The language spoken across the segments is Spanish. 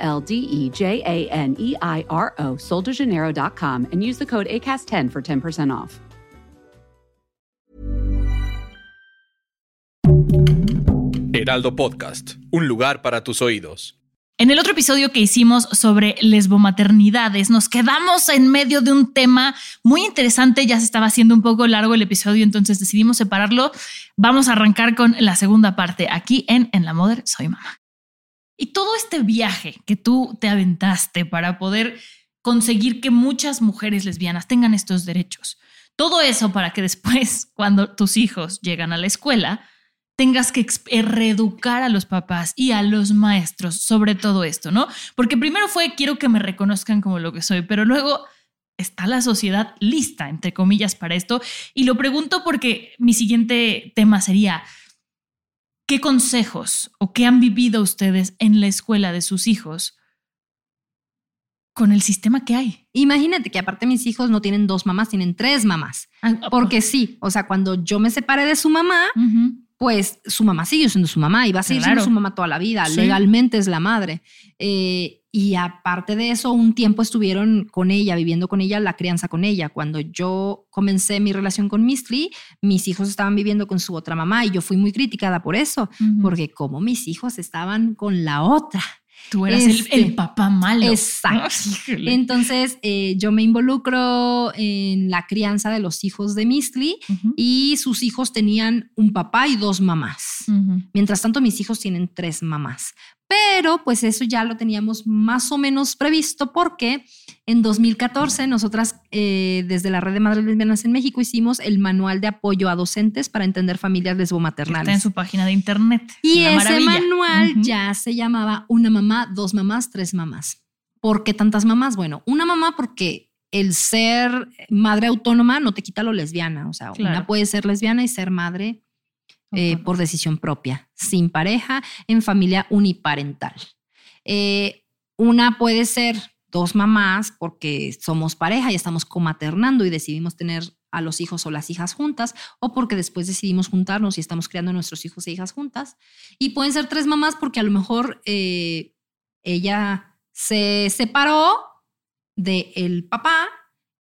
L D E J A N E I R O, soldejaneiro.com, and use the code ACAST10 for 10% off. Heraldo Podcast, un lugar para tus oídos. En el otro episodio que hicimos sobre lesbomaternidades, nos quedamos en medio de un tema muy interesante. Ya se estaba haciendo un poco largo el episodio, entonces decidimos separarlo. Vamos a arrancar con la segunda parte aquí en En la Moder Soy Mamá. Y todo este viaje que tú te aventaste para poder conseguir que muchas mujeres lesbianas tengan estos derechos. Todo eso para que después, cuando tus hijos llegan a la escuela, tengas que eh, reeducar a los papás y a los maestros sobre todo esto, ¿no? Porque primero fue quiero que me reconozcan como lo que soy, pero luego está la sociedad lista, entre comillas, para esto. Y lo pregunto porque mi siguiente tema sería, ¿qué consejos o qué han vivido ustedes en la escuela de sus hijos con el sistema que hay? Imagínate que aparte mis hijos no tienen dos mamás, tienen tres mamás. Ah, Porque sí, o sea, cuando yo me separé de su mamá. Pues su mamá sigue siendo su mamá y va a seguir Claro. siendo su mamá toda la vida. Sí. Legalmente es la madre. Eh, y aparte de eso, un tiempo estuvieron con ella, viviendo con ella, la crianza con ella. Cuando yo comencé mi relación con Mistry, mis hijos estaban viviendo con su otra mamá y yo fui muy criticada por eso, porque como mis hijos estaban con la otra. Tú eras el- Este, el, papá malo. Exacto. Entonces, eh, yo me involucro en la crianza de los hijos de Ujú. y sus hijos tenían un papá y dos mamás. Mientras tanto, mis hijos tienen tres mamás. Pero pues eso ya lo teníamos más o menos previsto porque en 2014 nosotras eh, desde la Red de Madres Lesbianas en México hicimos el manual de apoyo a docentes para entender familias Que Está en lesbomaternales. su página de internet. Y Una ese maravilla. manual ya se llamaba Una mamá, dos mamás, tres mamás. ¿Por qué tantas mamás? Bueno, una mamá porque el ser madre autónoma no te quita lo lesbiana. O sea, Claro. una puede ser lesbiana y ser madre eh, por decisión propia, sin pareja, en familia uniparental. Eh, una puede ser dos mamás porque somos pareja y estamos comaternando y decidimos tener a los hijos o las hijas juntas, o porque después decidimos juntarnos y estamos criando a nuestros hijos e hijas juntas. Y pueden ser tres mamás porque a lo mejor eh, ella se separó del papá,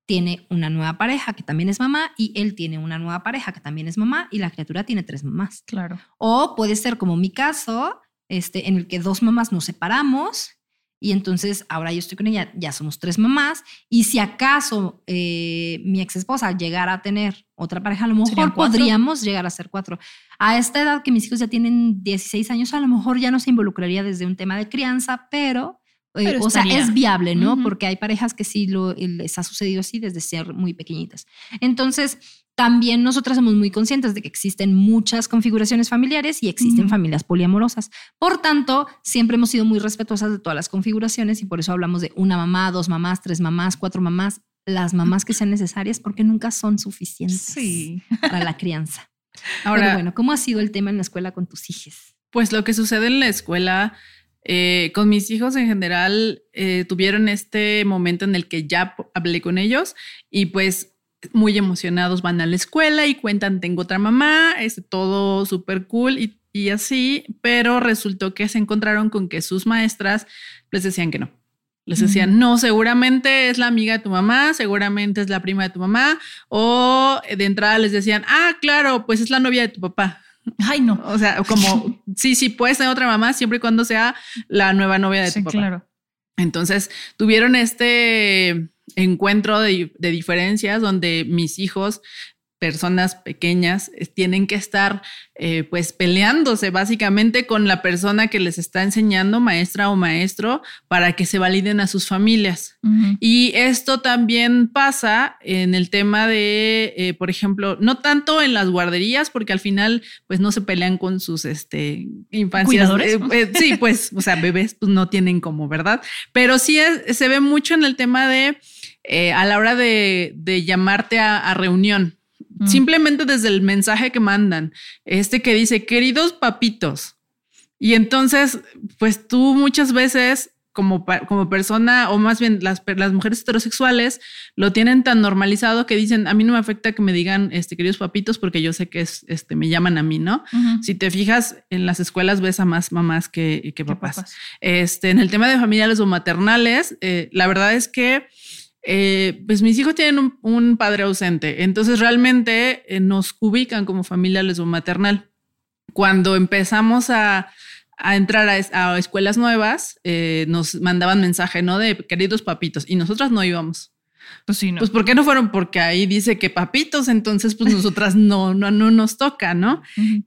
tiene una nueva pareja que también es mamá y él tiene una nueva pareja que también es mamá y la criatura tiene tres mamás. Claro. O puede ser como mi caso, este, en el que dos mamás nos separamos y entonces ahora yo estoy con ella, ya somos tres mamás. Y si acaso eh, mi ex esposa llegara a tener otra pareja, a lo ¿Serían mejor podríamos llegar a ser cuatro. A esta edad que mis hijos ya tienen 16 años, a lo mejor ya no se involucraría desde un tema de crianza, pero... Pero o sea, estaría. es viable, ¿no? Porque hay parejas que sí lo, les ha sucedido así desde ser muy pequeñitas. Entonces, también nosotras somos muy conscientes de que existen muchas configuraciones familiares y existen familias poliamorosas. Por tanto, siempre hemos sido muy respetuosas de todas las configuraciones y por eso hablamos de una mamá, dos mamás, tres mamás, cuatro mamás, las mamás que sean necesarias porque nunca son suficientes Sí. para la crianza. Ahora, Pero bueno, ¿cómo ha sido el tema en la escuela con tus hijos? pues lo que sucede en la escuela, eh, con mis hijos en general, eh, tuvieron este momento en el que ya hablé con ellos y pues muy emocionados van a la escuela y cuentan, tengo otra mamá, es todo súper cool y, y así, pero resultó que se encontraron con que sus maestras les decían que no. Les decían, no, seguramente es la amiga de tu mamá, seguramente es la prima de tu mamá, o de entrada les decían, ah, claro, pues es la novia de tu papá. Ay, no. O sea, como, sí, sí, puedes tener otra mamá siempre y cuando sea la nueva novia de Sí, tu papá. claro. Entonces, tuvieron este encuentro de, de diferencias donde mis hijos personas pequeñas eh, tienen que estar eh, pues peleándose básicamente con la persona que les está enseñando, maestra o maestro, para que se validen a sus familias. Y esto también pasa en el tema de, eh, por ejemplo, no tanto en las guarderías, porque al final pues no se pelean con sus este, infancias. sí, pues, o sea, bebés pues no tienen como, ¿verdad? Pero sí se ve mucho en el tema de... a la hora de, llamarte a reunión, Mm. Simplemente desde el mensaje que mandan, este que dice, queridos papitos. Y entonces, pues tú muchas veces como, como persona, o más bien las, las, mujeres heterosexuales, lo tienen tan normalizado que dicen, a mí no me afecta que me digan, este, queridos papitos, porque yo sé que es, este, me llaman a mí, ¿no? Si te fijas, en las escuelas ves a más mamás que, que papás. Este, en el tema de familiares o maternales, eh, la verdad es que eh, pues mis hijos tienen un, padre ausente, entonces realmente eh, nos ubican como familia maternal. Cuando empezamos a, entrar a, escuelas nuevas, eh, nos mandaban mensaje, ¿no? De queridos papitos, y nosotras no íbamos. Pues sí, no. Pues ¿por qué no fueron? Porque ahí dice que papitos, entonces pues nosotras no, no, no nos toca, ¿no?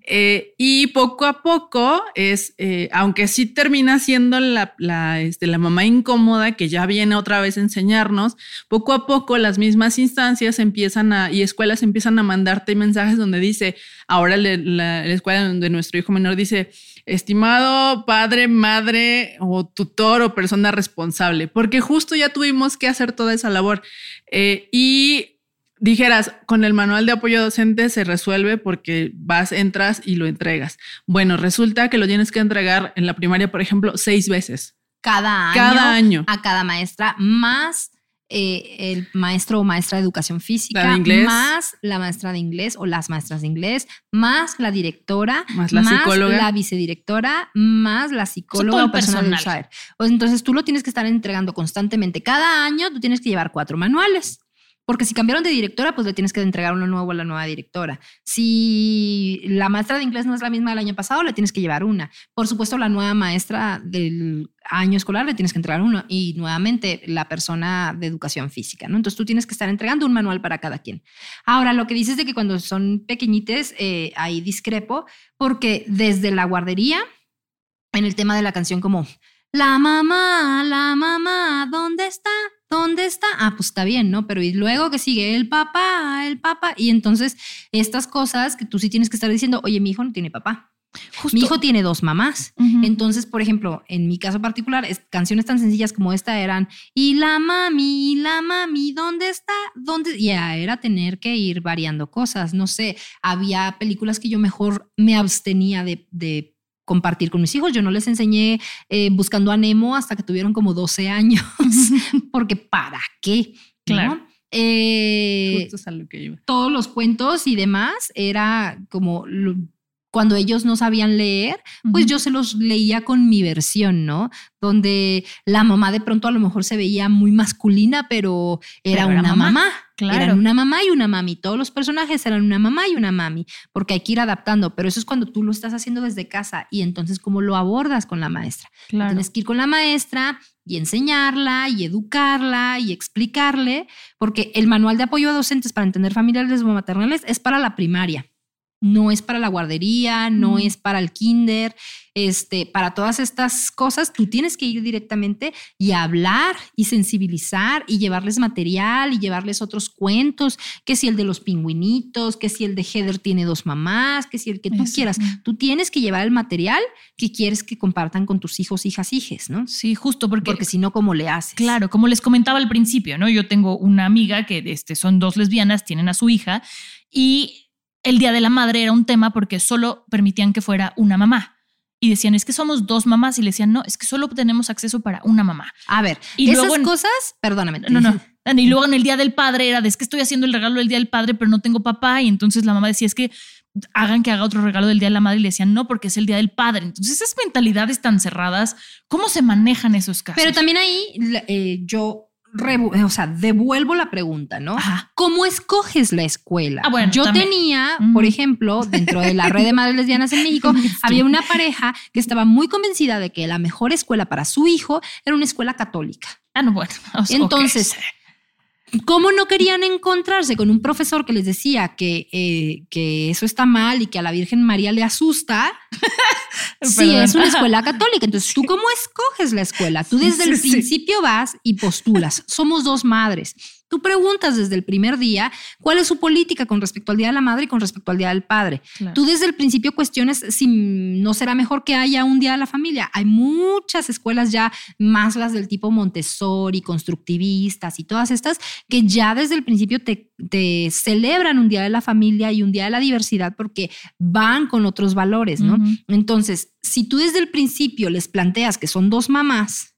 Eh, y poco a poco es, eh, aunque sí termina siendo la, la, este, la mamá incómoda que ya viene otra vez a enseñarnos, poco a poco las mismas instancias empiezan a, y escuelas empiezan a mandarte mensajes donde dice, ahora la, la escuela donde nuestro hijo menor dice, estimado padre, madre o tutor o persona responsable, porque justo ya tuvimos que hacer toda esa labor. Eh, y dijeras, con el manual de apoyo docente se resuelve porque vas, entras y lo entregas. Bueno, resulta que lo tienes que entregar en la primaria, por ejemplo, seis veces. Cada año. Cada año. A cada maestra, más eh, el maestro o maestra de educación física, más la maestra de inglés o las maestras de inglés, más la directora, más la psicóloga, la vicedirectora, más la psicóloga o persona de saber. Pues entonces tú lo tienes que estar entregando constantemente. Cada año tú tienes que llevar cuatro manuales. Porque si cambiaron de directora, pues le tienes que entregar uno nuevo a la nueva directora. Si la maestra de inglés no es la misma del año pasado, le tienes que llevar una. Por supuesto, la nueva maestra del año escolar le tienes que entregar uno. Y nuevamente, la persona de educación física, ¿no? Entonces tú tienes que estar entregando un manual para cada quien. Ahora, lo que dices de que cuando son pequeñites, eh, ahí discrepo, porque desde la guardería, en el tema de la canción como, la mamá, la mamá, ¿dónde está? ¿Dónde está? Ah, pues está bien, ¿no? Pero y luego que sigue el papá, el papá. Y entonces estas cosas que tú sí tienes que estar diciendo, oye, mi hijo no tiene papá. Mi hijo tiene dos mamás. Entonces, por ejemplo, en mi caso particular, canciones tan sencillas como esta eran, y la mami, y la mami, ¿dónde está? ¿Dónde? Ya era tener que ir variando cosas. No sé, había películas que yo mejor me abstenía de, de compartir con mis hijos. Yo no les enseñé eh, buscando a Nemo hasta que tuvieron como 12 años, porque ¿para qué? Claro. Eh, todos los cuentos y demás era como cuando ellos no sabían leer, pues yo se los leía con mi versión, ¿no? Donde la mamá de pronto a lo mejor se veía muy masculina, pero era una mamá. Claro. Eran una mamá y una mami. Todos los personajes eran una mamá y una mami, porque hay que ir adaptando. Pero eso es cuando tú lo estás haciendo desde casa y entonces cómo lo abordas con la maestra. Tienes que ir con la maestra y enseñarla y educarla y explicarle, porque el manual de apoyo a docentes para entender familias maternales es para la primaria no es para la guardería, no es para el kinder, este, para todas estas cosas, tú tienes que ir directamente y hablar y sensibilizar y llevarles material y llevarles otros cuentos, que si el de los pingüinitos, que si el de Heather tiene dos mamás, que si el que tú quieras, tú tienes que llevar el material que quieres que compartan con tus hijos, hijas, hijes, ¿no? Sí, justo porque... Porque si no, ¿cómo le haces? Claro, como les comentaba al principio, ¿no? Yo tengo una amiga que este, son dos lesbianas, tienen a su hija y el Día de la Madre era un tema porque solo permitían que fuera una mamá. Y decían, es que somos dos mamás. Y le decían, no, es que solo tenemos acceso para una mamá. A ver, y esas cosas, perdóname. No, no. Y luego en el Día del Padre era de, es que estoy haciendo el regalo del Día del Padre, pero no tengo papá. Y entonces la mamá decía, es que hagan que haga otro regalo del Día de la Madre. Y le decían, no, porque es el Día del Padre. Entonces esas mentalidades tan cerradas, ¿cómo se manejan esos casos? Pero también ahí eh, yo o sea, devuelvo la pregunta, ¿no? ¿Cómo escoges la escuela? Ah, Yo tenía, por ejemplo, dentro de la red de madres lesbianas en México, había una pareja que estaba muy convencida de que la mejor escuela para su hijo era una escuela católica. Ah, no, bueno. Entonces, ¿Cómo no querían encontrarse con un profesor que les decía que, eh, que eso está mal y que a la Virgen María le asusta? sí, es una escuela católica. Entonces, ¿tú cómo escoges la escuela? Tú desde el Sí, sí. principio vas y postulas. Somos dos madres. Tú preguntas desde el primer día cuál es su política con respecto al Día de la Madre y con respecto al Día del Padre. Claro. Tú desde el principio cuestiones si no será mejor que haya un Día de la Familia. Hay muchas escuelas ya, más las del tipo Montessori, constructivistas y todas estas, que ya desde el principio te, te celebran un Día de la Familia y un Día de la Diversidad porque van con otros valores, ¿no? Entonces, si tú desde el principio les planteas que son dos mamás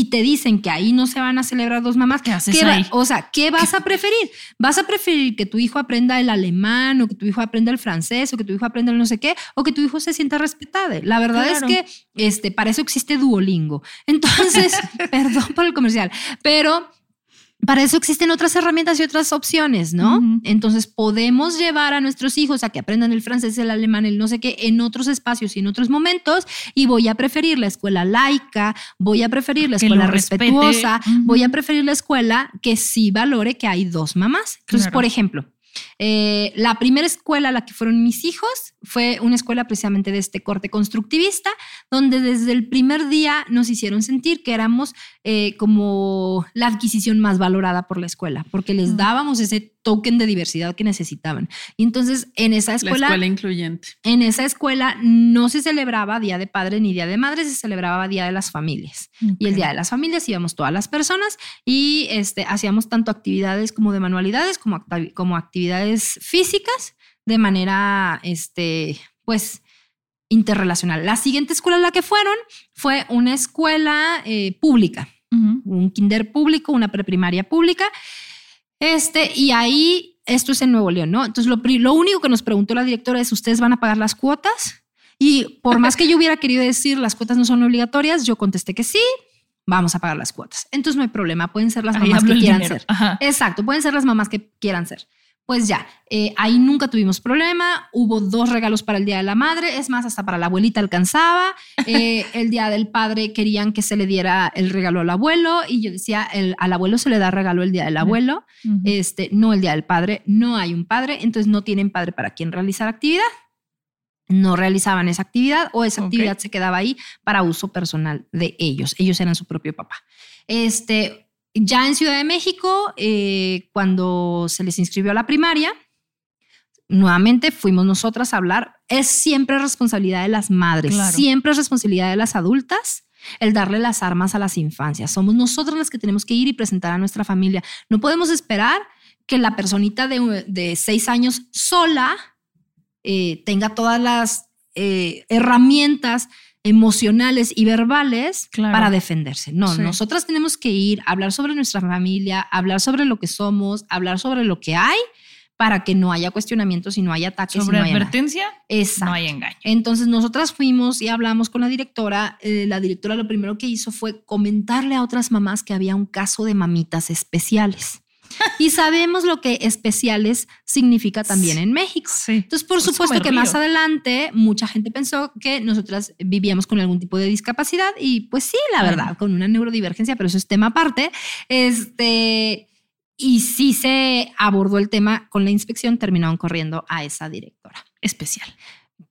y te dicen que ahí no se van a celebrar dos mamás, ¿Qué haces ¿qué va- ahí? o sea, ¿qué vas a preferir? ¿Vas a preferir que tu hijo aprenda el alemán o que tu hijo aprenda el francés o que tu hijo aprenda el no sé qué o que tu hijo se sienta respetado? La verdad Claro. es que este, para eso existe Duolingo. Entonces, perdón por el comercial, pero para eso existen otras herramientas y otras opciones, ¿no? Entonces podemos llevar a nuestros hijos a que aprendan el francés, el alemán, el no sé qué, en otros espacios y en otros momentos, y voy a preferir la escuela laica, voy a preferir la escuela respetuosa, voy a preferir la escuela que sí valore que hay dos mamás. Entonces, Claro. por ejemplo, eh, la primera escuela a la que fueron mis hijos fue una escuela precisamente de este corte constructivista, donde desde el primer día nos hicieron sentir que éramos eh, como la adquisición más valorada por la escuela, porque les Mm. dábamos ese token de diversidad que necesitaban. Y entonces en esa La escuela, escuela incluyente. en esa escuela no se celebraba Día de Padre ni Día de Madre, se celebraba Día de las Familias. Y el. Día de las Familias íbamos todas las personas y este, hacíamos tanto actividades como de manualidades, como, como actividades físicas, de manera, este, pues, interrelacional. La siguiente escuela a la que fueron fue una escuela eh, pública, un kinder público, una preprimaria pública. Este, y ahí, esto es en Nuevo León, ¿no? Entonces, lo, lo único que nos preguntó la directora es, ¿ustedes van a pagar las cuotas? Y por más que yo hubiera querido decir las cuotas no son obligatorias, yo contesté que sí, vamos a pagar las cuotas. Entonces no hay problema, pueden ser las Ahí mamás que quieran ser. Ajá. Exacto, pueden ser las mamás que quieran ser. Pues ya, eh, ahí nunca tuvimos problema. Hubo dos regalos para el Día de la Madre, es más, hasta para la abuelita alcanzaba. Eh, el Día del Padre querían que se le diera el regalo al abuelo y yo decía, el, al abuelo se le da regalo el Día del abuelo, este, no el Día del Padre, no hay un padre, entonces no tienen padre para quien realizar actividad. No realizaban esa actividad o esa actividad se quedaba ahí para uso personal de ellos. Ellos eran su propio papá. Este, ya en Ciudad de México, eh, cuando se les inscribió a la primaria, nuevamente fuimos nosotras a hablar. Es siempre responsabilidad de las madres, Claro. siempre es responsabilidad de las adultas el darle las armas a las infancias. Somos nosotras las que tenemos que ir y presentar a nuestra familia. No podemos esperar que la personita de, de seis años sola eh, tenga todas las eh, herramientas emocionales y verbales Claro. para defenderse. No, Sí. nosotras tenemos que ir, hablar sobre nuestra familia, hablar sobre lo que somos, hablar sobre lo que hay para que no haya cuestionamientos y no haya ataques. y Sobre no haya nada. advertencia, Exacto. no hay engaño. Entonces nosotras fuimos y hablamos con la directora. Eh, la directora lo primero que hizo fue comentarle a otras mamás que había un caso de mamitas especiales. y sabemos lo que especiales significa también en México. Sí. Entonces, por supuesto que más adelante mucha gente pensó que nosotras vivíamos con algún tipo de discapacidad y pues sí, la Bueno. verdad, con una neurodivergencia, pero eso es tema aparte. Este, y sí se abordó el tema con la inspección, terminaron corriendo a esa directora. Especial.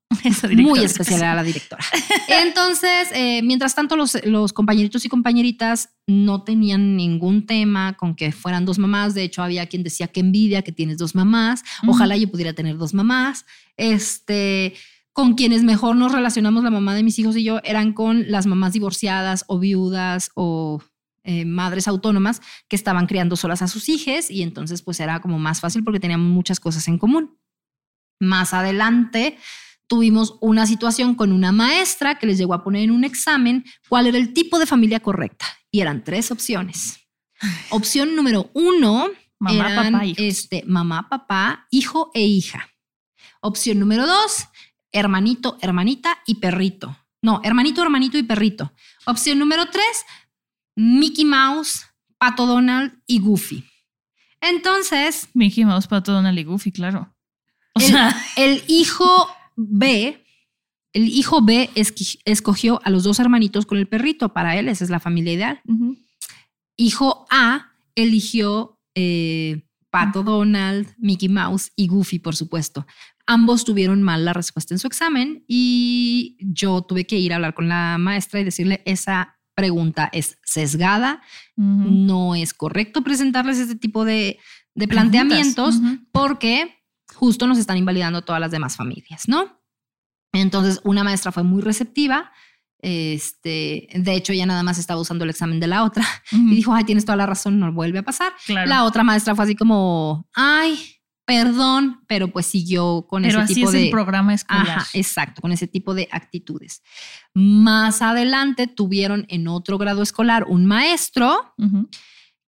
Esa Muy especial era la directora. Entonces, eh, mientras tanto, los, los compañeritos y compañeritas no tenían ningún tema con que fueran dos mamás. De hecho, había quien decía que envidia que tienes dos mamás. Ojalá yo pudiera tener dos mamás. Este, con quienes mejor nos relacionamos, la mamá de mis hijos y yo, eran con las mamás divorciadas o viudas o eh, madres autónomas que estaban criando solas a sus hijos y entonces pues era como más fácil porque teníamos muchas cosas en común. Más adelante tuvimos una situación con una maestra que les llegó a poner en un examen cuál era el tipo de familia correcta y eran tres opciones. Opción número uno Mamá, eran, papá, hijos. este, mamá, papá, hijo e hija. Opción número dos, hermanito, hermanita y perrito. No, hermanito, hermanito y perrito. Opción número tres, Mickey Mouse, Pato Donald y Goofy. Entonces, Mickey Mouse, Pato Donald y Goofy, claro. O el, sea, el hijo B, el hijo B escogió a los dos hermanitos con el perrito. Para él, esa es la familia ideal. Hijo A eligió eh, Pato Donald, Mickey Mouse y Goofy, por supuesto. Ambos tuvieron mal la respuesta en su examen y yo tuve que ir a hablar con la maestra y decirle esa pregunta es sesgada, no es correcto presentarles este tipo de, planteamientos porque justo nos están invalidando todas las demás familias, ¿no? Entonces, una maestra fue muy receptiva. Este, de hecho, ya nada más estaba usando el examen de la otra y dijo, ay, tienes toda la razón, no vuelve a pasar. La otra maestra fue así como, ay, perdón, pero pues siguió con ese tipo de. el programa escolar. exacto, con ese tipo de actitudes. Más adelante tuvieron en otro grado escolar un maestro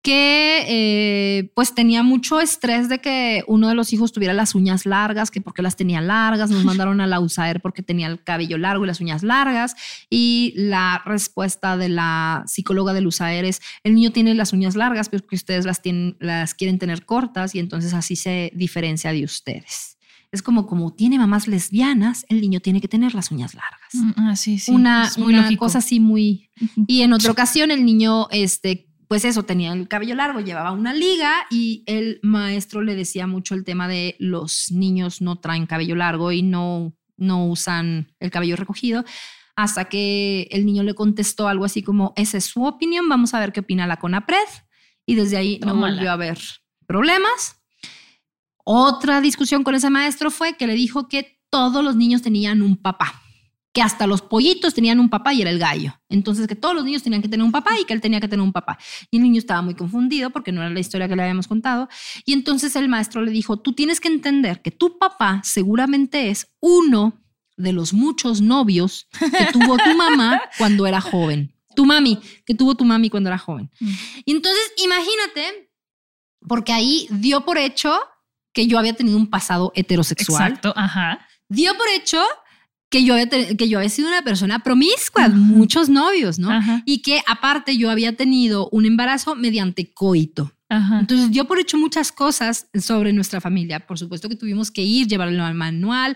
que eh, pues tenía mucho estrés de que uno de los hijos tuviera las uñas largas, que porque las tenía largas, nos mandaron a la USAER porque tenía el cabello largo y las uñas largas. Y la respuesta de la psicóloga del USAER es, el niño tiene las uñas largas, pero que ustedes las, tienen, las quieren tener cortas y entonces así se diferencia de ustedes. Es como, como tiene mamás lesbianas, el niño tiene que tener las uñas largas. Mm, ah, sí, sí. Una, una cosa así muy... Y en otra ocasión el niño, este, pues eso, tenía el cabello largo, llevaba una liga y el maestro le decía mucho el tema de los niños no traen cabello largo y no, no usan el cabello recogido, hasta que el niño le contestó algo así como, esa es su opinión, vamos a ver qué opina la CONAPRED. Y desde ahí no volvió a haber problemas. Otra discusión con ese maestro fue que le dijo que todos los niños tenían un papá que hasta los pollitos tenían un papá y era el gallo. Entonces que todos los niños tenían que tener un papá y que él tenía que tener un papá. Y el niño estaba muy confundido porque no era la historia que le habíamos contado. Y entonces el maestro le dijo, tú tienes que entender que tu papá seguramente es uno de los muchos novios que tuvo tu mamá cuando era joven. Tu mami, que tuvo tu mami cuando era joven. Mm. Y entonces imagínate, porque ahí dio por hecho que yo había tenido un pasado heterosexual. Exacto, ajá. Dio por hecho que yo, había, que yo había sido una persona promiscua, muchos novios, ¿no? Y que aparte yo había tenido un embarazo mediante coito. Entonces yo por hecho muchas cosas sobre nuestra familia. Por supuesto que tuvimos que ir, llevarlo al manual,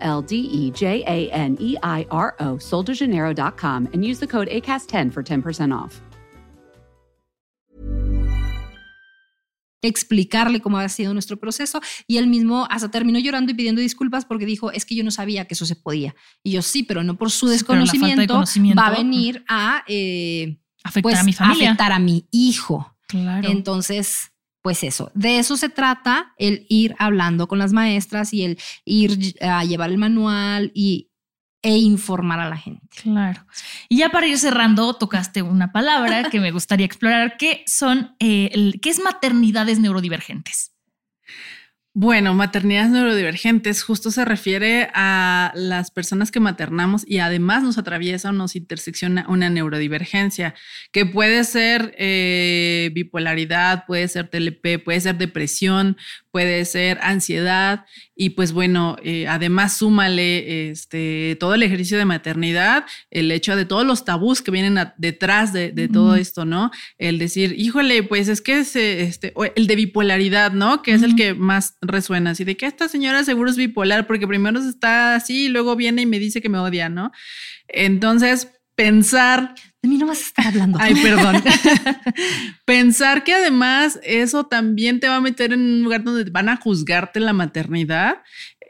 L D E J A N E I R O, soldejaneiro.com, and use the code ACAST10 for 10% off. explicarle cómo había sido nuestro proceso y él mismo hasta terminó llorando y pidiendo disculpas porque dijo, es que yo no sabía que eso se podía. Y yo sí, pero no por su desconocimiento va a venir a eh, afectar pues, a mi familia. afectar a mi hijo. Claro. Entonces, pues eso, de eso se trata, el ir hablando con las maestras y el ir a llevar el manual y, e informar a la gente. Claro. Y ya para ir cerrando, tocaste una palabra que me gustaría explorar, que son, eh, ¿qué es maternidades neurodivergentes? Bueno, maternidades neurodivergentes justo se refiere a las personas que maternamos y además nos atraviesa o nos intersecciona una neurodivergencia, que puede ser eh, bipolaridad, puede ser TLP, puede ser depresión, puede ser ansiedad y pues bueno, eh, además súmale este, todo el ejercicio de maternidad, el hecho de todos los tabús que vienen detrás de, todo esto, ¿no? El decir, híjole, pues es que es este, el de bipolaridad, ¿no? Que es el que más resuena, así de que esta señora seguro es bipolar porque primero está así y luego viene y me dice que me odia, ¿no? Entonces, pensar de mí no vas a estar hablando. Ay, perdón. Pensar que además eso también te va a meter en un lugar donde van a juzgarte la maternidad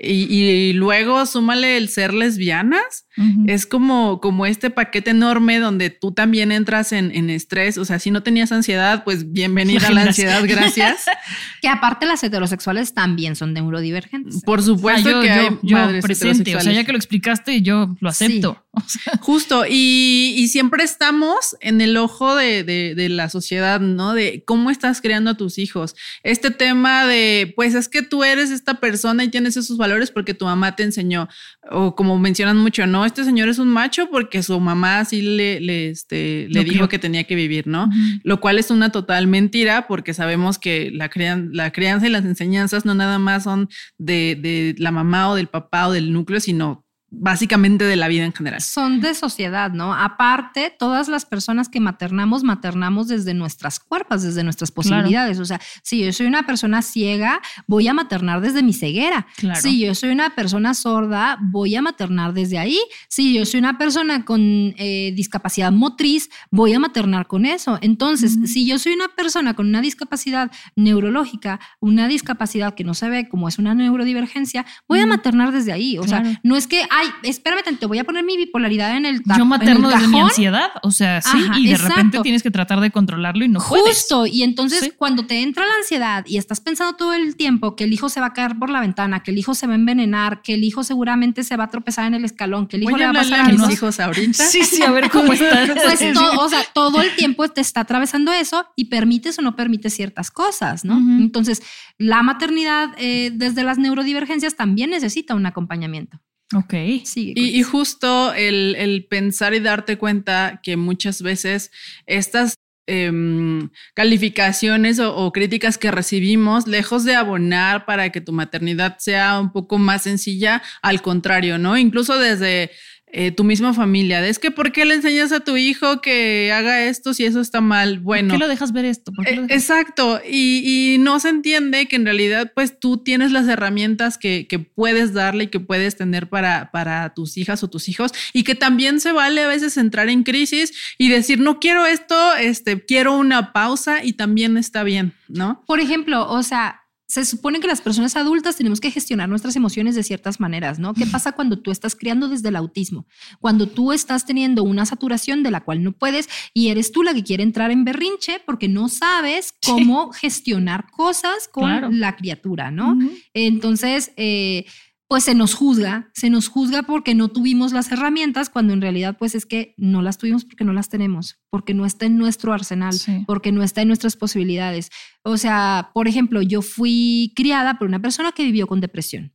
y, luego súmale el ser lesbianas. Es como, como este paquete enorme donde tú también entras en, en estrés. O sea, si no tenías ansiedad, pues bienvenida a la ansiedad, gracias. que aparte las heterosexuales también son neurodivergentes. Por supuesto que hay yo, presente. O sea, ya que lo explicaste, yo lo acepto. Justo. Y, y, siempre estamos en el ojo de, de, de la sociedad, ¿no? De cómo estás creando a tus hijos. Este tema de, pues es que tú eres esta persona y tienes esos valores porque tu mamá te enseñó. O como mencionan mucho, ¿no? No, este señor es un macho porque su mamá así le, le, este, le dijo que tenía que vivir, ¿no? Lo cual es una total mentira porque sabemos que la, la crianza y las enseñanzas no nada más son de, de la mamá o del papá o del núcleo, sino básicamente de la vida en general. Son de sociedad, ¿no? Aparte, todas las personas que maternamos, maternamos desde nuestras cuerpos, desde nuestras posibilidades. O sea, si yo soy una persona ciega, voy a maternar desde mi ceguera. Si yo soy una persona sorda, voy a maternar desde ahí. Si yo soy una persona con eh, discapacidad motriz, voy a maternar con eso. Entonces, si yo soy una persona con una discapacidad neurológica, una discapacidad que no se ve como es una neurodivergencia, voy a maternar desde ahí. O sea, no es que ay, espérame te voy a poner mi bipolaridad en el Yo materno desde mi ansiedad, o sea, sí, y de repente tienes que tratar de controlarlo y no Justo, puedes. Justo, y entonces cuando te entra la ansiedad y estás pensando todo el tiempo que el hijo se va a caer por la ventana, que el hijo se va a envenenar, que el hijo seguramente se va a tropezar en el escalón, que el hijo le va a pasar a mis hijos ahorita. Sí, sí, a ver cómo están. Pues o sea, todo el tiempo te está atravesando eso y permites o no permites ciertas cosas, ¿no? Entonces, la maternidad eh, desde las neurodivergencias también necesita un acompañamiento. Ok. Sí. Y, justo el, pensar y darte cuenta que muchas veces estas em, calificaciones o, críticas que recibimos, lejos de abonar para que tu maternidad sea un poco más sencilla, al contrario, ¿no? Incluso desde eh, tu misma familia. Es que, ¿por qué le enseñas a tu hijo que haga esto si eso está mal? Bueno. ¿Por qué lo dejas ver esto? Eh, exacto. Y, no se entiende que en realidad, pues tú tienes las herramientas que, puedes darle y que puedes tener para, para tus hijas o tus hijos y que también se vale a veces entrar en crisis y decir, no quiero esto, este, quiero una pausa y también está bien, ¿no? Por ejemplo, o sea, se supone que las personas adultas tenemos que gestionar nuestras emociones de ciertas maneras, ¿no? ¿Qué pasa cuando tú estás criando desde el autismo? Cuando tú estás teniendo una saturación de la cual no puedes y eres tú la que quiere entrar en berrinche porque no sabes cómo gestionar cosas con la criatura, ¿no? Entonces, eh, pues se nos juzga, se nos juzga porque no tuvimos las herramientas, cuando en realidad pues es que no las tuvimos porque no las tenemos, porque no está en nuestro arsenal, porque no está en nuestras posibilidades. O sea, por ejemplo, yo fui criada por una persona que vivió con depresión.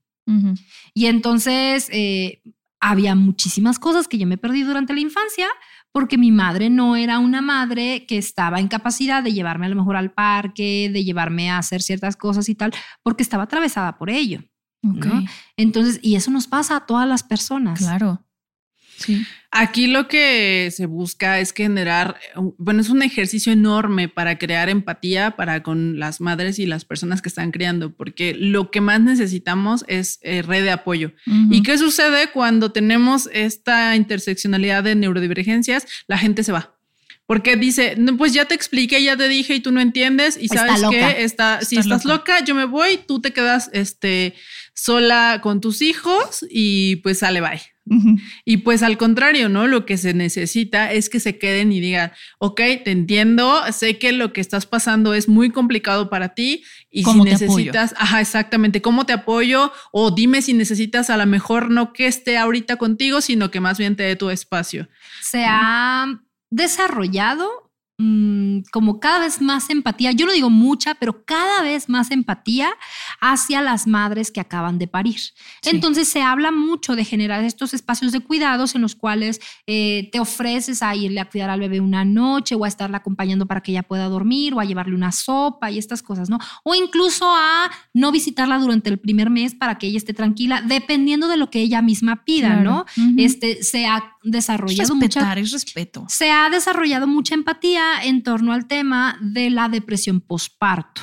Y entonces eh, había muchísimas cosas que yo me perdí durante la infancia porque mi madre no era una madre que estaba en capacidad de llevarme a lo mejor al parque, de llevarme a hacer ciertas cosas y tal, porque estaba atravesada por ello. Entonces, y eso nos pasa a todas las personas. Claro. Sí. Aquí lo que se busca es generar, bueno, es un ejercicio enorme para crear empatía para con las madres y las personas que están criando, porque lo que más necesitamos es eh, red de apoyo. ¿Y qué sucede cuando tenemos esta interseccionalidad de neurodivergencias? La gente se va. Porque dice, no, pues ya te expliqué, ya te dije y tú no entiendes y sabes que está, si estás loca. yo me voy, tú te quedas este, sola con tus hijos y pues sale bye. Y pues al contrario, ¿no? Lo que se necesita es que se queden y digan, ok, te entiendo, sé que lo que estás pasando es muy complicado para ti y si necesitas, ajá, exactamente, ¿cómo te apoyo? O dime si necesitas a lo mejor no que esté ahorita contigo, sino que más bien te dé tu espacio. Se ha desarrollado Mm, como cada vez más empatía, yo no digo mucha, pero cada vez más empatía hacia las madres que acaban de parir. Entonces se habla mucho de generar estos espacios de cuidados en los cuales eh, te ofreces a irle a cuidar al bebé una noche o a estarla acompañando para que ella pueda dormir o a llevarle una sopa y estas cosas, ¿no? O incluso a no visitarla durante el primer mes para que ella esté tranquila, dependiendo de lo que ella misma pida, ¿no? Este se desarrollado Respetar, es respeto. Se ha desarrollado mucha empatía en torno al tema de la depresión postparto.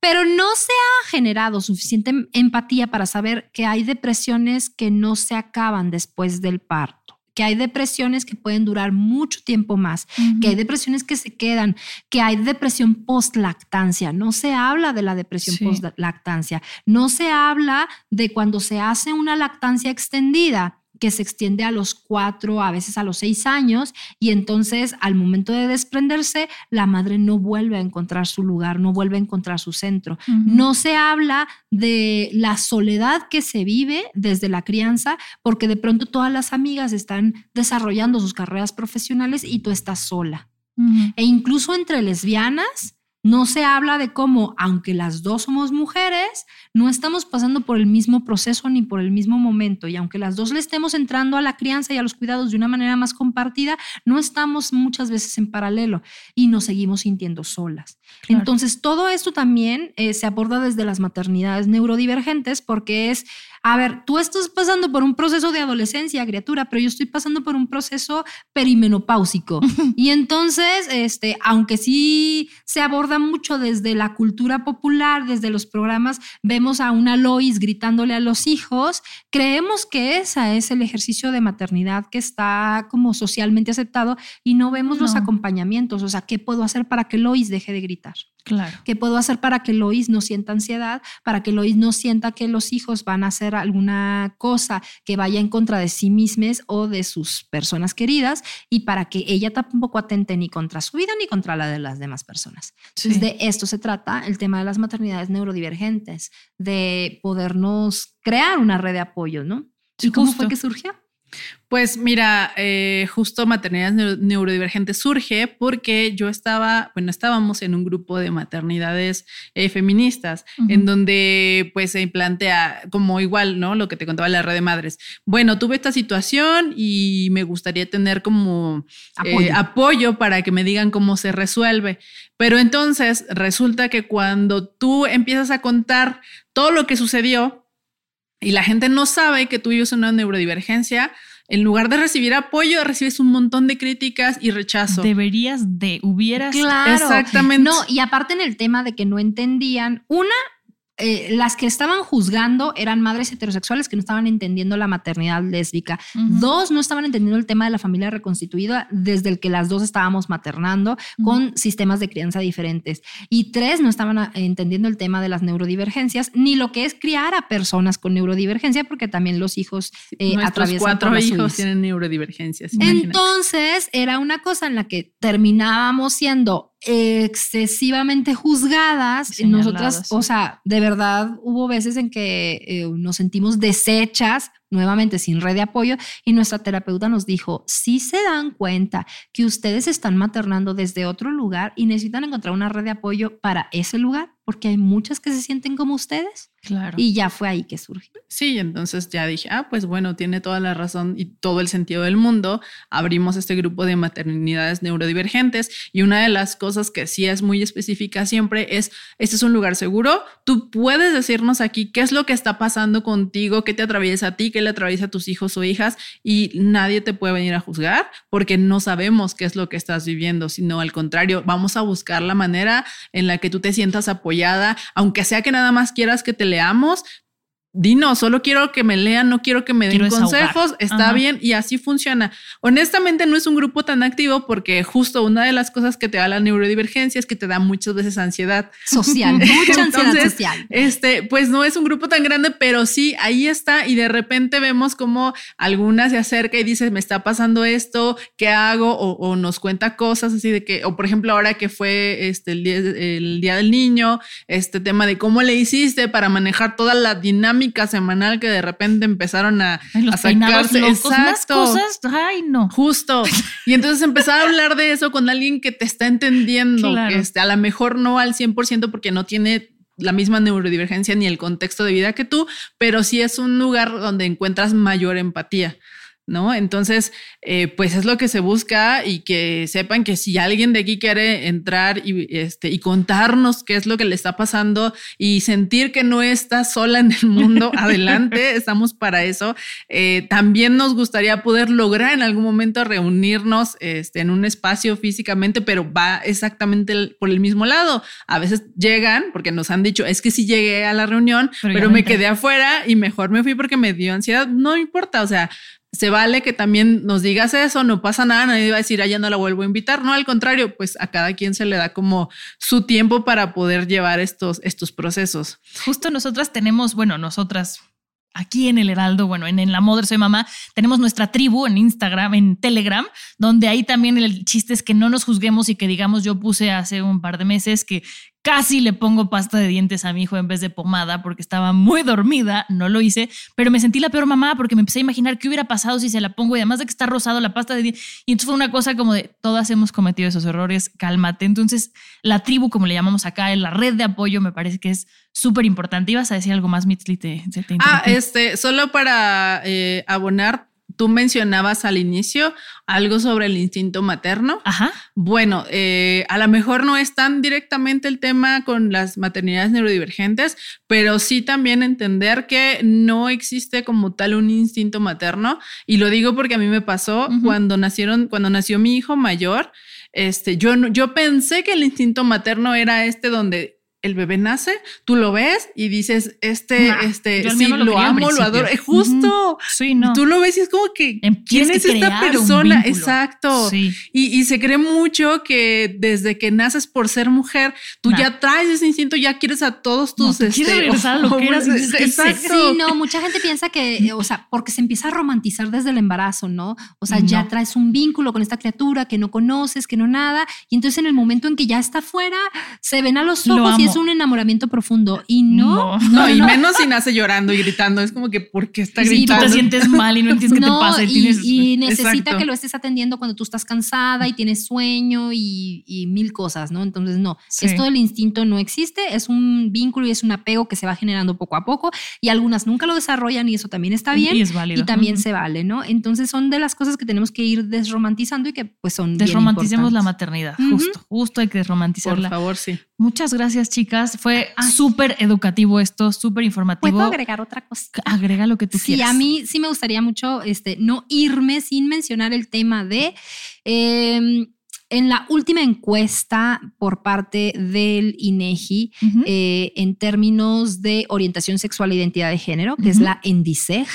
Pero no se ha generado suficiente empatía para saber que hay depresiones que no se acaban después del parto, que hay depresiones que pueden durar mucho tiempo más, que hay depresiones que se quedan, que hay depresión post-lactancia. No se habla de la depresión post-lactancia, no se habla de cuando se hace una lactancia extendida que se extiende a los cuatro, a veces a los seis años, y entonces al momento de desprenderse, la madre no vuelve a encontrar su lugar, no vuelve a encontrar su centro. No se habla de la soledad que se vive desde la crianza, porque de pronto todas las amigas están desarrollando sus carreras profesionales y tú estás sola. E incluso entre lesbianas, No se habla de cómo, aunque las dos somos mujeres, no estamos pasando por el mismo proceso ni por el mismo momento. Y aunque las dos le estemos entrando a la crianza y a los cuidados de una manera más compartida, no estamos muchas veces en paralelo y nos seguimos sintiendo solas. Entonces, todo esto también eh, se aborda desde las maternidades neurodivergentes porque es a ver, tú estás pasando por un proceso de adolescencia, criatura, pero yo estoy pasando por un proceso perimenopáusico. y entonces, este, aunque sí se aborda mucho desde la cultura popular, desde los programas, vemos a una Lois gritándole a los hijos, creemos que ese es el ejercicio de maternidad que está como socialmente aceptado y no vemos los acompañamientos. O sea, ¿qué puedo hacer para que Lois deje de gritar? Claro. ¿Qué puedo hacer para que Lois no sienta ansiedad? Para que Lois no sienta que los hijos van a hacer alguna cosa que vaya en contra de sí mismas o de sus personas queridas y para que ella tampoco atente ni contra su vida ni contra la de las demás personas. Entonces, de esto se trata el tema de las maternidades neurodivergentes, de podernos crear una red de apoyo, ¿no? ¿Y cómo fue que surgió? Pues mira, eh, justo maternidades neurodivergentes surge porque yo estaba, bueno, estábamos en un grupo de maternidades eh, feministas en donde pues se plantea como igual, ¿no? Lo que te contaba la red de madres. Bueno, tuve esta situación y me gustaría tener como eh, apoyo para que me digan cómo se resuelve. Pero entonces resulta que cuando tú empiezas a contar todo lo que sucedió, y la gente no sabe que tú vives una neurodivergencia, en lugar de recibir apoyo, recibes un montón de críticas y rechazo. Deberías de, hubieras. Claro. Exactamente. No, y aparte en el tema de que no entendían, una, eh, las que estaban juzgando eran madres heterosexuales que no estaban entendiendo la maternidad lésbica. Dos, no estaban entendiendo el tema de la familia reconstituida desde el que las dos estábamos maternando con sistemas de crianza diferentes. Y tres, no estaban ah, entendiendo el tema de las neurodivergencias ni lo que es criar a personas con neurodivergencia, porque también los hijos eh, Nuestros cuatro hijos tienen neurodivergencias. Entonces, era una cosa en la que terminábamos siendo excesivamente juzgadas. Nosotras, o sea, de verdad hubo veces en que eh, nos sentimos deshechas, nuevamente sin red de apoyo, y nuestra terapeuta nos dijo, si se dan cuenta que ustedes están maternando desde otro lugar y necesitan encontrar una red de apoyo para ese lugar, porque hay muchas que se sienten como ustedes. Claro. Y ya fue ahí que surgió. Sí, entonces ya dije, ah, pues bueno, tiene toda la razón y todo el sentido del mundo. Abrimos este grupo de maternidades neurodivergentes y una de las cosas que sí es muy específica siempre es, este es un lugar seguro, tú puedes decirnos aquí qué es lo que está pasando contigo, qué te atraviesa a ti, le atraviesa a tus hijos o hijas y nadie te puede venir a juzgar porque no sabemos qué es lo que estás viviendo, sino al contrario, vamos a buscar la manera en la que tú te sientas apoyada, aunque sea que nada más quieras que te le leamos, Dino, solo quiero que me lean, no quiero que me den consejos, está bien y así funciona. Honestamente no es un grupo tan activo porque justo una de las cosas que te da la neurodivergencia es que te da muchas veces ansiedad social, mucha ansiedad social. Este, pues no es un grupo tan grande, pero sí, ahí está y de repente vemos como alguna se acerca y dice, me está pasando esto, ¿qué hago? O, nos cuenta cosas así de que, o por ejemplo ahora que fue este, el, día, el día del niño, este tema de cómo le hiciste para manejar toda la dinámica semanal que de repente empezaron a, a sacarse. Exacto. cosas, ay, no. Justo. Y entonces empezar a hablar de eso con alguien que te está entendiendo. Este, a lo mejor no al 100% porque no tiene la misma neurodivergencia ni el contexto de vida que tú, pero sí es un lugar donde encuentras mayor empatía. ¿No? Entonces, eh, pues es lo que se busca y que sepan que si alguien de aquí quiere entrar y, este, y contarnos qué es lo que le está pasando y sentir que no está sola en el mundo, adelante, estamos para eso. Eh, también nos gustaría poder lograr en algún momento reunirnos este, en un espacio físicamente, pero va exactamente por el mismo lado. A veces llegan, porque nos han dicho, es que sí llegué a la reunión, pero, pero me quedé afuera y mejor me fui porque me dio ansiedad. No importa, o sea, se vale que también nos digas eso, no pasa nada, nadie va a decir, ah, ya no la vuelvo a invitar. No, al contrario, pues a cada quien se le da como su tiempo para poder llevar estos, estos procesos. Justo nosotras tenemos, bueno, nosotras aquí en el Heraldo, bueno, en, La Moder Soy Mamá, tenemos nuestra tribu en Instagram, en Telegram, donde ahí también el chiste es que no nos juzguemos y que digamos, yo puse hace un par de meses que Casi le pongo pasta de dientes a mi hijo en vez de pomada porque estaba muy dormida, no lo hice, pero me sentí la peor mamá porque me empecé a imaginar qué hubiera pasado si se la pongo y además de que está rosado la pasta de dientes. Y entonces fue una cosa como de, todas hemos cometido esos errores, cálmate. Entonces, la tribu, como le llamamos acá, en la red de apoyo, me parece que es súper importante. ¿Ibas a decir algo más, Mitzli? Te, te ah, este, solo para eh, abonar Tú mencionabas al inicio algo sobre el instinto materno. Ajá. Bueno, eh, a lo mejor no es tan directamente el tema con las maternidades neurodivergentes, pero sí también entender que no existe como tal un instinto materno. Y lo digo porque a mí me pasó cuando nacieron, cuando nació mi hijo mayor. Este, yo, yo pensé que el instinto materno era este donde el bebé nace, tú lo ves y dices, este, este, sí, lo, amo, lo adoro. Es justo. Sí, no. Tú lo ves y es como que, em, ¿quién es esta persona? Exacto. Sí. Y, se cree mucho que desde que naces por ser mujer, tú ya traes ese instinto, ya quieres a todos tus. No, este, regresar lo que eras. Exacto. Sí, no, mucha gente piensa que, o sea, porque se empieza a romantizar desde el embarazo, ¿no? O sea, ya traes un vínculo con esta criatura que no conoces, que no nada. Y entonces en el momento en que ya está fuera, se ven a los ojos y es un enamoramiento profundo y no. No, y menos si nace llorando y gritando. Es como que, ¿por qué está gritando? Y tú te sientes mal y no entiendes qué te pasa. Y, necesita que lo estés atendiendo cuando tú estás cansada y tienes sueño y, mil cosas, ¿no? Entonces, no, esto del instinto no existe. Es un vínculo y es un apego que se va generando poco a poco y algunas nunca lo desarrollan y eso también está bien. Y es válido. Y también se vale, ¿no? Entonces, son de las cosas que tenemos que ir desromantizando y que pues son. Desromanticemos la maternidad, justo. Justo hay que desromantizarla. Por favor, sí. Muchas gracias, chicas. Fue súper educativo esto, súper informativo. ¿Puedo agregar otra cosa? Agrega lo que tú quieras. Sí, a mí sí me gustaría mucho este, no irme sin mencionar el tema de... Em, en la última encuesta por parte del INEGI eh, en términos de orientación sexual e identidad de género, que es la ENDICEG,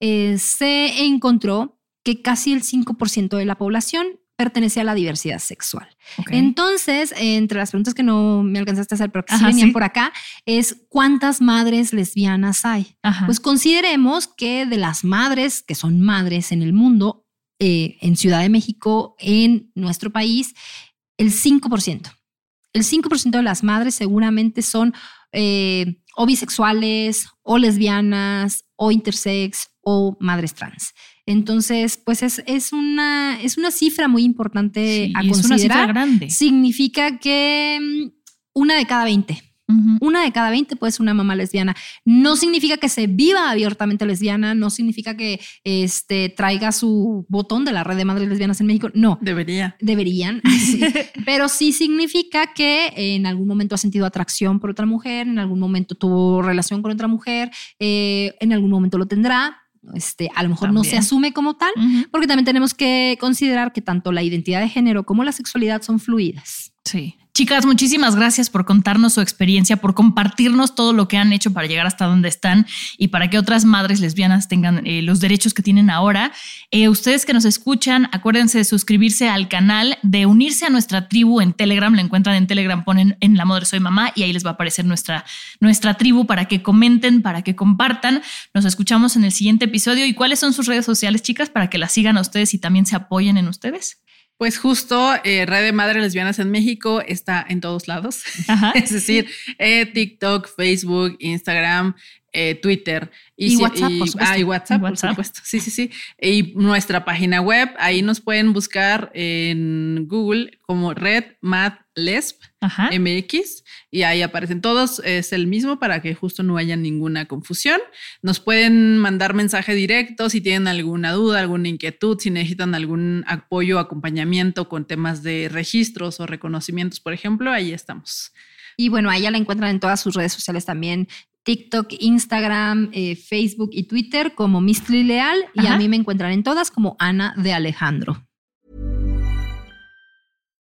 eh, se encontró que casi el 5% de la población pertenece a la diversidad sexual. Entonces, entre las preguntas que no me alcanzaste a hacer, pero que sí venían por acá, es ¿cuántas madres lesbianas hay? Pues consideremos que de las madres que son madres en el mundo, eh, en Ciudad de México, en nuestro país, el 5%. El 5% de las madres seguramente son eh, o bisexuales, o lesbianas, o intersex, o madres trans. Entonces, pues es, es, una, es una cifra muy importante a considerar. Es una cifra grande. Significa que mm, una de cada 20. Una de cada 20 puede ser una mamá lesbiana. No significa que se viva abiertamente lesbiana, no significa que este, traiga su botón de la red de madres lesbianas en México. No. Debería. Deberían. Pero sí significa que en algún momento ha sentido atracción por otra mujer, en algún momento tuvo relación con otra mujer, eh, en algún momento lo tendrá este, a lo mejor no se asume como tal, porque también tenemos que considerar que tanto la identidad de género como la sexualidad son fluidas. Sí. Chicas, muchísimas gracias por contarnos su experiencia, por compartirnos todo lo que han hecho para llegar hasta donde están y para que otras madres lesbianas tengan eh, los derechos que tienen ahora. Eh, ustedes que nos escuchan, acuérdense de suscribirse al canal, de unirse a nuestra tribu en Telegram. La encuentran en Telegram, ponen en La Madre Soy Mamá y ahí les va a aparecer nuestra, nuestra tribu para que comenten, para que compartan. Nos escuchamos en el siguiente episodio. ¿Y cuáles son sus redes sociales, chicas, para que las sigan a ustedes y también se apoyen en ustedes? Pues justo eh, Red de Madres Lesbianas en México está en todos lados. es decir, eh, TikTok, Facebook, Instagram, eh, Twitter. Y, WhatsApp, por supuesto. Ah, y WhatsApp, por supuesto. Sí, sí, sí. Y nuestra página web, ahí nos pueden buscar en Google como Red Mad Lesb MX y ahí aparecen todos. Es el mismo para que justo no haya ninguna confusión. Nos pueden mandar mensaje directo si tienen alguna duda, alguna inquietud, si necesitan algún apoyo, acompañamiento con temas de registros o reconocimientos, por ejemplo, ahí estamos. Y bueno, ahí ya la encuentran en todas sus redes sociales también. TikTok, Instagram, eh, Facebook y Twitter como Mistli Leal y a mí me encuentran en todas como Ana de Alejandro.